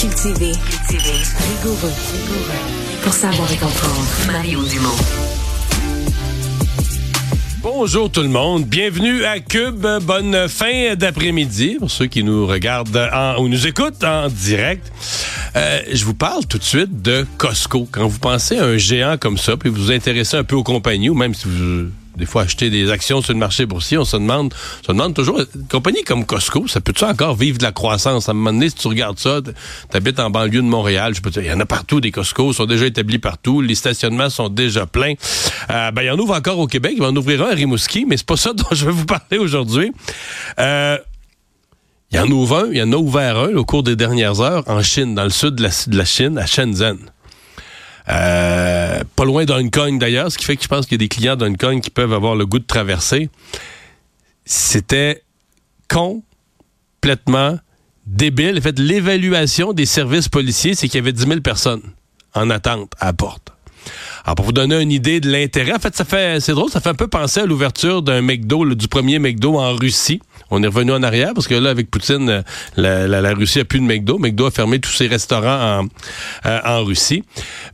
Cultivé. Cultivé. Rigoureux. Pour savoir et comprendre. Mario Dumont. Bonjour tout le monde, bienvenue à Cube. Bonne fin d'après-midi pour ceux qui nous regardent en, ou nous écoutent en direct. Euh, je vous parle tout de suite de Costco. Quand vous pensez à un géant comme ça, puis vous vous intéressez un peu aux compagnies, ou même si vous des fois acheter des actions sur le marché boursier, on se demande, on se demande toujours, une compagnie comme Costco, ça peut-tu encore vivre de la croissance? À un moment donné, si tu regardes ça, t'habites en banlieue de Montréal, je peux te dire, il y en a partout des Costco, sont déjà établis partout, les stationnements sont déjà pleins. Euh, ben, il y en ouvre encore au Québec, il va en ouvrir un à Rimouski, mais c'est pas ça dont je vais vous parler aujourd'hui. Euh, il y en ouvre un, il y en a ouvert un au cours des dernières heures en Chine, dans le sud de la Chine, à Shenzhen. Euh, pas loin d'Hong d'ailleurs, ce qui fait que je pense qu'il y a des clients d'Hong qui peuvent avoir le goût de traverser. C'était complètement débile. En fait, l'évaluation des services policiers, c'est qu'il y avait 10 000 personnes en attente à la porte. Alors, pour vous donner une idée de l'intérêt, en fait, ça fait, c'est drôle, ça fait un peu penser à l'ouverture d'un McDo, du premier McDo en Russie. On est revenu en arrière parce que là, avec Poutine, euh, la, Russie a plus de McDo. McDo a fermé tous ses restaurants en, euh, Russie.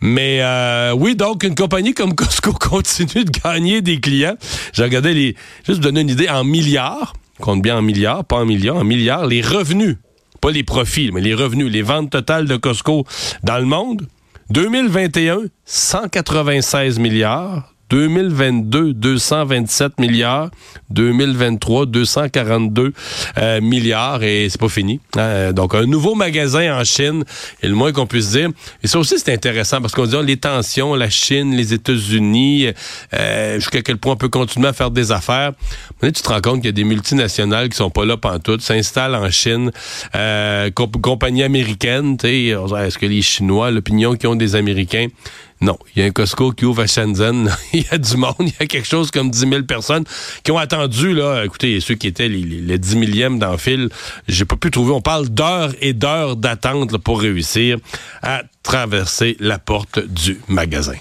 Mais euh, oui, donc une compagnie comme Costco continue de gagner des clients. J'ai regardé les, juste vous donner une idée, en milliards, compte bien en milliards, pas en millions, en milliards, les revenus, pas les profits, mais les revenus, les ventes totales de Costco dans le monde. 2021, 196 milliards. 2022, 227 milliards. 2023, 242 euh, milliards et c'est pas fini. Hein. Donc, un nouveau magasin en Chine, et le moins qu'on puisse dire. Et ça aussi, c'est intéressant parce qu'on dit oh, les tensions, la Chine, les États-Unis, euh, jusqu'à quel point on peut continuer à faire des affaires. Mais tu te rends compte qu'il y a des multinationales qui sont pas là pantoute, s'installent en Chine, euh, compagnie américaine, est-ce que les Chinois, l'opinion qu'ils ont des Américains, non, il y a un Costco qui ouvre à Shenzhen. il y a du monde, il y a quelque chose comme 10 000 personnes qui ont attendu, là, écoutez, ceux qui étaient les, les, 10 millièmes dans le fil, j'ai pas pu trouver. On parle d'heures et d'heures d'attente pour réussir à traverser la porte du magasin.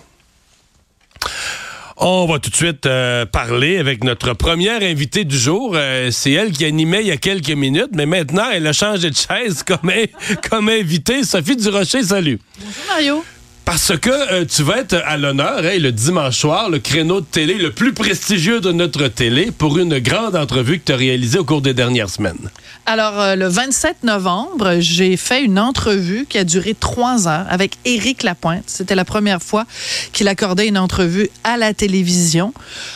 On va tout de suite euh, parler avec notre première invitée du jour. Euh, c'est elle qui animait il y a quelques minutes, mais maintenant, elle a changé de chaise comme, comme invitée. Sophie Durocher, salut. Bonjour Mario. Parce que euh, tu vas être à l'honneur hein, le dimanche soir, le créneau de télé le plus prestigieux de notre télé pour une grande entrevue que tu as réalisée au cours des dernières semaines. Alors, euh, le 27 novembre, j'ai fait une entrevue qui a duré trois heures avec Éric Lapointe. C'était la première fois qu'il accordait une entrevue à la télévision.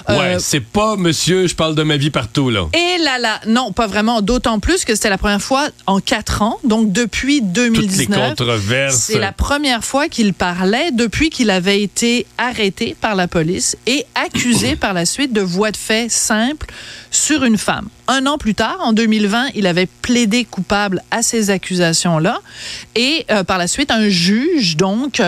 Euh, ouais, c'est pas monsieur, je parle de ma vie partout, là. Et là, là, non, pas vraiment. D'autant plus que c'était la première fois en quatre ans, donc depuis 2019. Toutes les controverses. C'est la première fois qu'il parle depuis qu'il avait été arrêté par la police et accusé par la suite de voie de fait simple sur une femme. Un an plus tard, en 2020, il avait plaidé coupable à ces accusations-là et euh, par la suite, un juge donc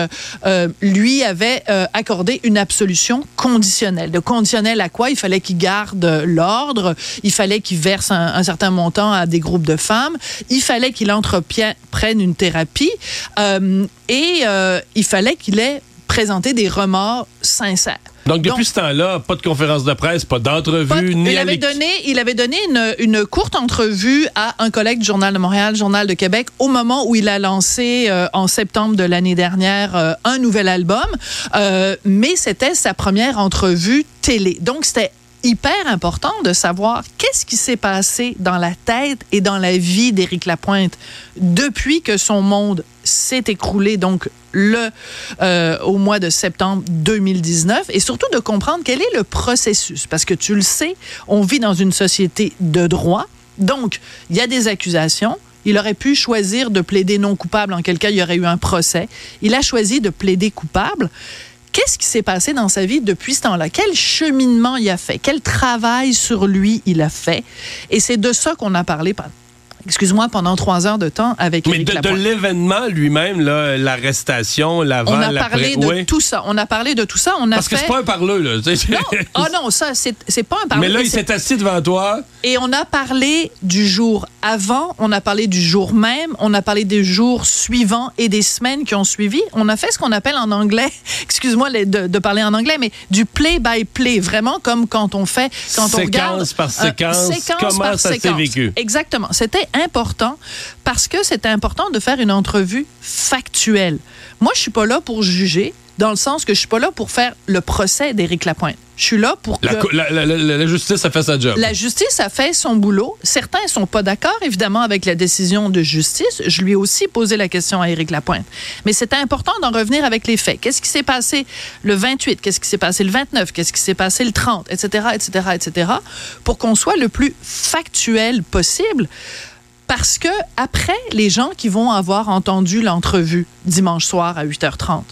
euh, lui avait euh, accordé une absolution conditionnelle. De conditionnelle à quoi? Il fallait qu'il garde l'ordre, il fallait qu'il verse un, un, certain montant à des groupes de femmes, il fallait qu'il entreprenne une thérapie et il fallait qu'il ait présenté des remords sincères. Donc, depuis ce temps-là, pas de conférence de presse, pas d'entrevue, ni il avait donné, Il avait donné une, courte entrevue à un collègue du Journal de Montréal, Journal de Québec, au moment où il a lancé, euh, en septembre de l'année dernière, euh, un nouvel album. Euh, mais c'était sa première entrevue télé. Donc, c'était hyper important de savoir qu'est-ce qui s'est passé dans la tête et dans la vie d'Éric Lapointe depuis que son monde s'est écroulé donc le euh, au mois de septembre 2019 et surtout de comprendre quel est le processus parce que tu le sais, on vit dans une société de droit. Donc, il y a des accusations, il aurait pu choisir de plaider non coupable, en quel cas il y aurait eu un procès. Il a choisi de plaider coupable. Qu'est-ce qui s'est passé dans sa vie depuis ce temps-là? Quel cheminement il a fait? Quel travail sur lui il a fait? Et c'est de ça qu'on a parlé excuse-moi, pendant trois heures de temps avec Mais de, l'événement lui-même, l'arrestation, l'avant, On a parlé de tout ça. On a parlé de tout ça. On a Parce que c'est pas un parleux, là. Non, oh non, ça, c'est pas un parleux. Mais là, il s'est assis devant toi. Et on a parlé du jour avant, on a parlé du jour même, on a parlé des jours suivants et des semaines qui ont suivi. On a fait ce qu'on appelle en anglais, excuse-moi de, de, parler en anglais, mais du play-by-play, vraiment comme quand on fait, quand séquence on regarde... par séquence, séquence comment par ça s'est séquence. vécu. Exactement. C'était important parce que c'était important de faire une entrevue factuelle. Moi, je suis pas là pour juger, dans le sens que je suis pas là pour faire le procès d'Éric Lapointe. Je suis là pour que... La, la- la justice a fait sa job. La justice a fait son boulot. Certains sont pas d'accord, évidemment, avec la décision de justice. Je lui ai aussi posé la question à Éric Lapointe. Mais c'était important d'en revenir avec les faits. Qu'est-ce qui s'est passé le 28? Qu'est-ce qui s'est passé le 29? Qu'est-ce qui s'est passé le 30? Etc., etc., etc., pour qu'on soit le plus factuel possible. Parce que après, les gens qui vont avoir entendu l'entrevue dimanche soir à 8h30,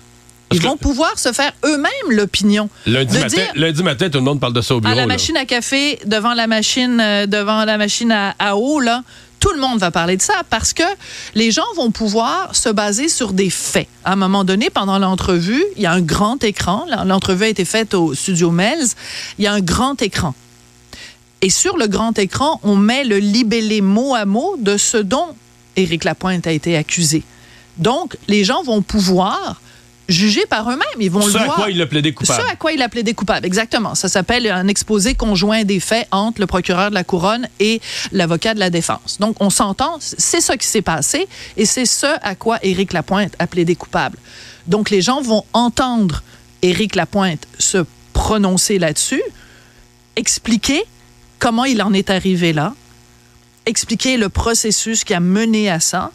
ils vont pouvoir se faire eux-mêmes l'opinion. Lundi de matin, dire- lundi matin, tout le monde parle de ça au bureau. à la là. machine à café, devant la machine, euh, devant la machine à, à eau, là, tout le monde va parler de ça parce que les gens vont pouvoir se baser sur des faits. À un moment donné, pendant l'entrevue, il y a un grand écran. L'entrevue a été faite au studio Melz. Il y a un grand écran. Et sur le grand écran, on met le libellé mot à mot de ce dont Éric Lapointe a été accusé. Donc, les gens vont pouvoir juger par eux-mêmes. Ils vont Ce le à voir. quoi il a plaidé coupable. Ce à quoi il a plaidé coupable, exactement. Ça s'appelle un exposé conjoint des faits entre le procureur de la couronne et l'avocat de la défense. Donc, on s'entend, c'est ça qui s'est passé et c'est ce à quoi Éric Lapointe a plaidé coupable. Donc, les gens vont entendre Éric Lapointe se prononcer là-dessus, expliquer comment il en est arrivé là, expliquer le processus qui a mené à ça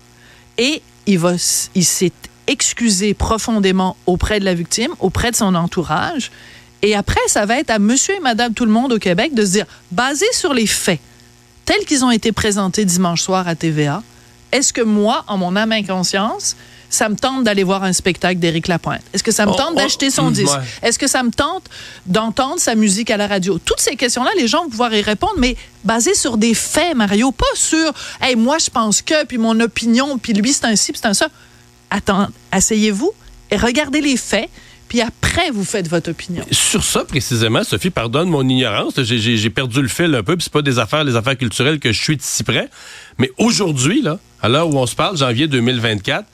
et il va il s'est excusé profondément auprès de la victime, auprès de son entourage et après ça va être à monsieur et madame tout le monde au Québec de se dire basé sur les faits tels qu'ils ont été présentés dimanche soir à TVA, est-ce que moi en mon âme et conscience ça me tente d'aller voir un spectacle d'Éric Lapointe? Est-ce que ça me Oh, tente oh, d'acheter son disque? ouais. Est-ce que ça me tente d'entendre sa musique à la radio? Toutes ces questions-là, les gens vont pouvoir y répondre, mais basées sur des faits, Mario, pas sur Hey, moi, je pense que, puis mon opinion, puis lui, c'est un ci, puis c'est un ça. Attends, asseyez-vous et regardez les faits, puis après, vous faites votre opinion. Sur ça, précisément, Sophie, pardonne mon ignorance. J'ai- perdu le fil un peu, puis c'est pas des affaires, les affaires culturelles que je suis de si près. Mais aujourd'hui, là, à l'heure où on se parle, janvier 2024,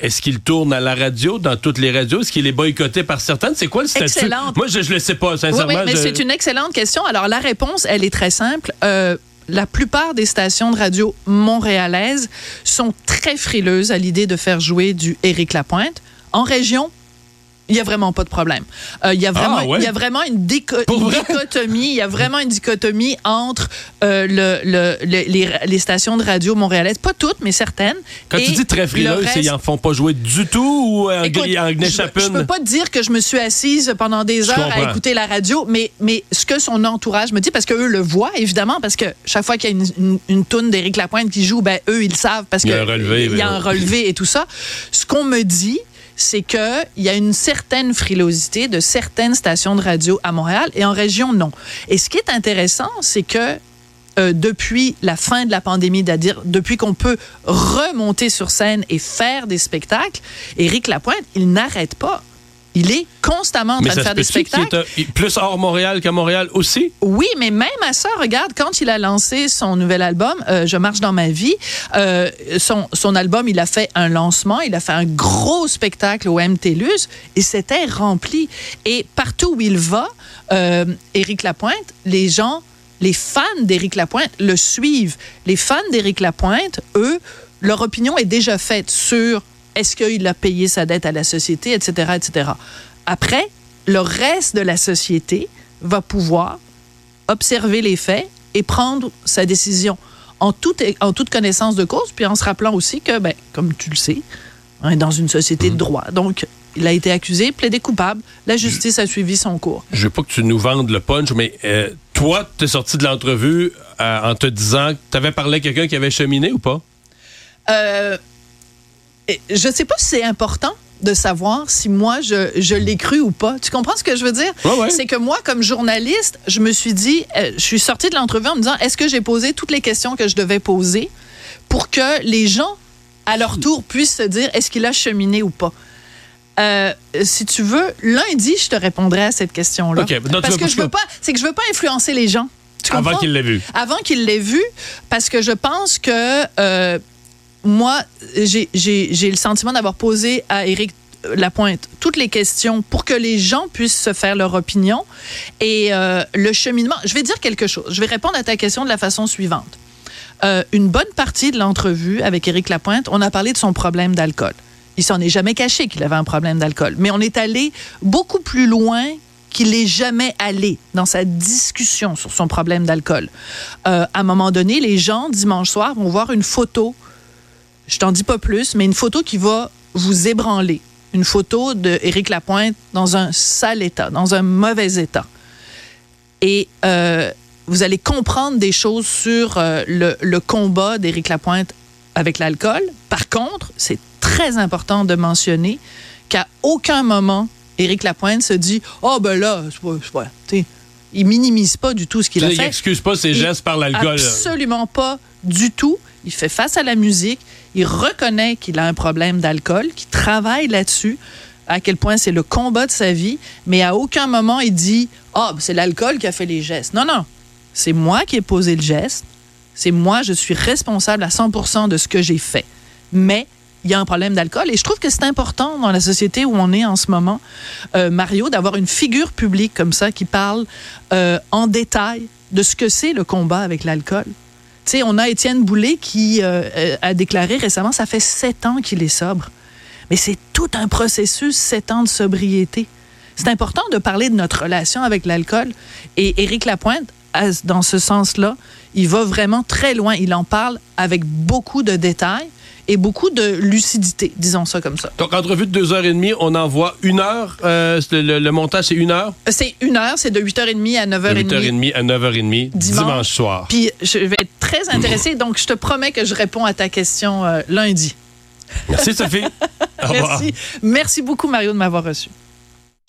est-ce qu'il tourne à la radio, dans toutes les radios? Est-ce qu'il est boycotté par certaines? C'est quoi le statut? Excellente. Moi, je, je le sais pas, Oui, sincèrement. oui, mais je- c'est une excellente question. Alors, la réponse, elle est très simple. Euh, la plupart des stations de radio montréalaises sont très frileuses à l'idée de faire jouer du Éric Lapointe. En région, il y a vraiment pas de problème. Euh, Il y a vraiment, Ah, ouais? il y a vraiment une, dichotomie. Il y a vraiment une dichotomie entre euh, le, le- le- les, les stations de radio montréalaises, pas toutes, mais certaines. Quand et tu dis très le frileux, c'est reste- ils en font pas jouer du tout ou en, Écoute, en je, Gnechapune? peux pas te dire que je me suis assise pendant des heures à écouter la radio, mais, mais ce que son entourage me dit, parce qu'eux le voient, évidemment, parce que chaque fois qu'il y a une, une, une toune d'Éric Lapointe qui joue, ben, eux, ils le savent parce Il y a un relevé, il y a un oui. relevé et tout ça. Ce qu'on me dit, c'est qu'il y a une certaine frilosité de certaines stations de radio à Montréal et en région, non. Et ce qui est intéressant, c'est que euh, depuis la fin de la pandémie, c'est-à-dire depuis qu'on peut remonter sur scène et faire des spectacles, Éric Lapointe, il n'arrête pas. Il est constamment en Mais train de faire des est spectacles. un- plus hors Montréal qu'à Montréal aussi? Oui, mais même à ça, regarde, quand il a lancé son nouvel album, euh, Je marche dans ma vie, euh, son, son album, il a fait un lancement, il a fait un gros spectacle au MTLUS et c'était rempli. Et partout où il va, euh, Éric Lapointe, les gens, les fans d'Éric Lapointe le suivent. Les fans d'Éric Lapointe, eux, leur opinion est déjà faite sur est-ce qu'il a payé sa dette à la société, etc., etc. Après, le reste de la société va pouvoir observer les faits et prendre sa décision en toute, en toute connaissance de cause, puis en se rappelant aussi que, ben, comme tu le sais, on est dans une société de droit. Donc, il a été accusé, plaidé coupable. La justice a suivi son cours. je veux pas que tu nous vendes le punch, mais euh, toi, tu es sorti de l'entrevue euh, en te disant que tu avais parlé à quelqu'un qui avait cheminé ou pas? Euh, je sais pas si c'est important de savoir si moi je, je l'ai cru ou pas. Tu comprends ce que je veux dire? Ouais, ouais. C'est que moi, comme journaliste, je me suis dit, euh, je suis sortie de l'entrevue en me disant, est-ce que j'ai posé toutes les questions que je devais poser pour que les gens, à leur tour, puissent se dire, est-ce qu'il a cheminé ou pas? Euh, si tu veux, lundi, je te répondrai à cette question-là. OK. Non, tu Parce que je veux pas, c'est que je veux pas influencer les gens. Tu Avant qu'il l'ait vu. Avant qu'il l'ait vu, parce que je pense que euh, moi, j'ai- le sentiment d'avoir posé à Éric Lapointe toutes les questions pour que les gens puissent se faire leur opinion. Et euh, le cheminement, je vais dire quelque chose. Je vais répondre à ta question de la façon suivante. Euh, une bonne partie de l'entrevue avec Éric Lapointe, on a parlé de son problème d'alcool. Il s'en est jamais caché qu'il avait un problème d'alcool, mais on est allé beaucoup plus loin qu'il n'est jamais allé dans sa discussion sur son problème d'alcool. Euh, à un moment donné, les gens, dimanche soir, vont voir une photo, je t'en dis pas plus, mais une photo qui va vous ébranler. Une photo de Éric Lapointe dans un sale état, dans un mauvais état. Et euh, vous allez comprendre des choses sur euh, le, le combat d'Éric Lapointe avec l'alcool. Par contre, c'est très important de mentionner qu'à aucun moment, Éric Lapointe se dit Oh, ben là, c'est il minimise pas du tout ce qu'il a Il fait. excuse pas ses Il- gestes par l'alcool. Absolument pas du tout. Il fait face à la musique. Il reconnaît qu'il a un problème d'alcool, qu'il travaille là-dessus, à quel point c'est le combat de sa vie, mais à aucun moment il dit Ah, ben, c'est l'alcool qui a fait les gestes. Non, non. C'est moi qui ai posé le geste. C'est moi, je suis responsable à 100 de ce que j'ai fait. Mais il y a un problème d'alcool et je trouve que c'est important dans la société où on est en ce moment, euh, Mario, d'avoir une figure publique comme ça qui parle euh, en détail de ce que c'est le combat avec l'alcool. Sais, on a Étienne Boulay qui euh, euh, a déclaré récemment, ça fait sept ans qu'il est sobre. Mais c'est tout un processus, sept ans de sobriété. C'est important de parler de notre relation avec l'alcool. Et Éric Lapointe, dans ce sens-là, il va vraiment très loin. Il en parle avec beaucoup de détails et beaucoup de lucidité, disons ça comme ça. Donc, entrevue de deux heures et demie, on envoie une heure. euh, le, le montage, c'est une heure? C'est une heure, c'est de 8h30 à De 9h30. 8h30 à 9h30, dimanche, soir. Puis je vais être très intéressée, donc je te promets que je réponds à ta question euh, lundi. Merci, Sophie. Merci. Merci beaucoup, Mario, de m'avoir reçu.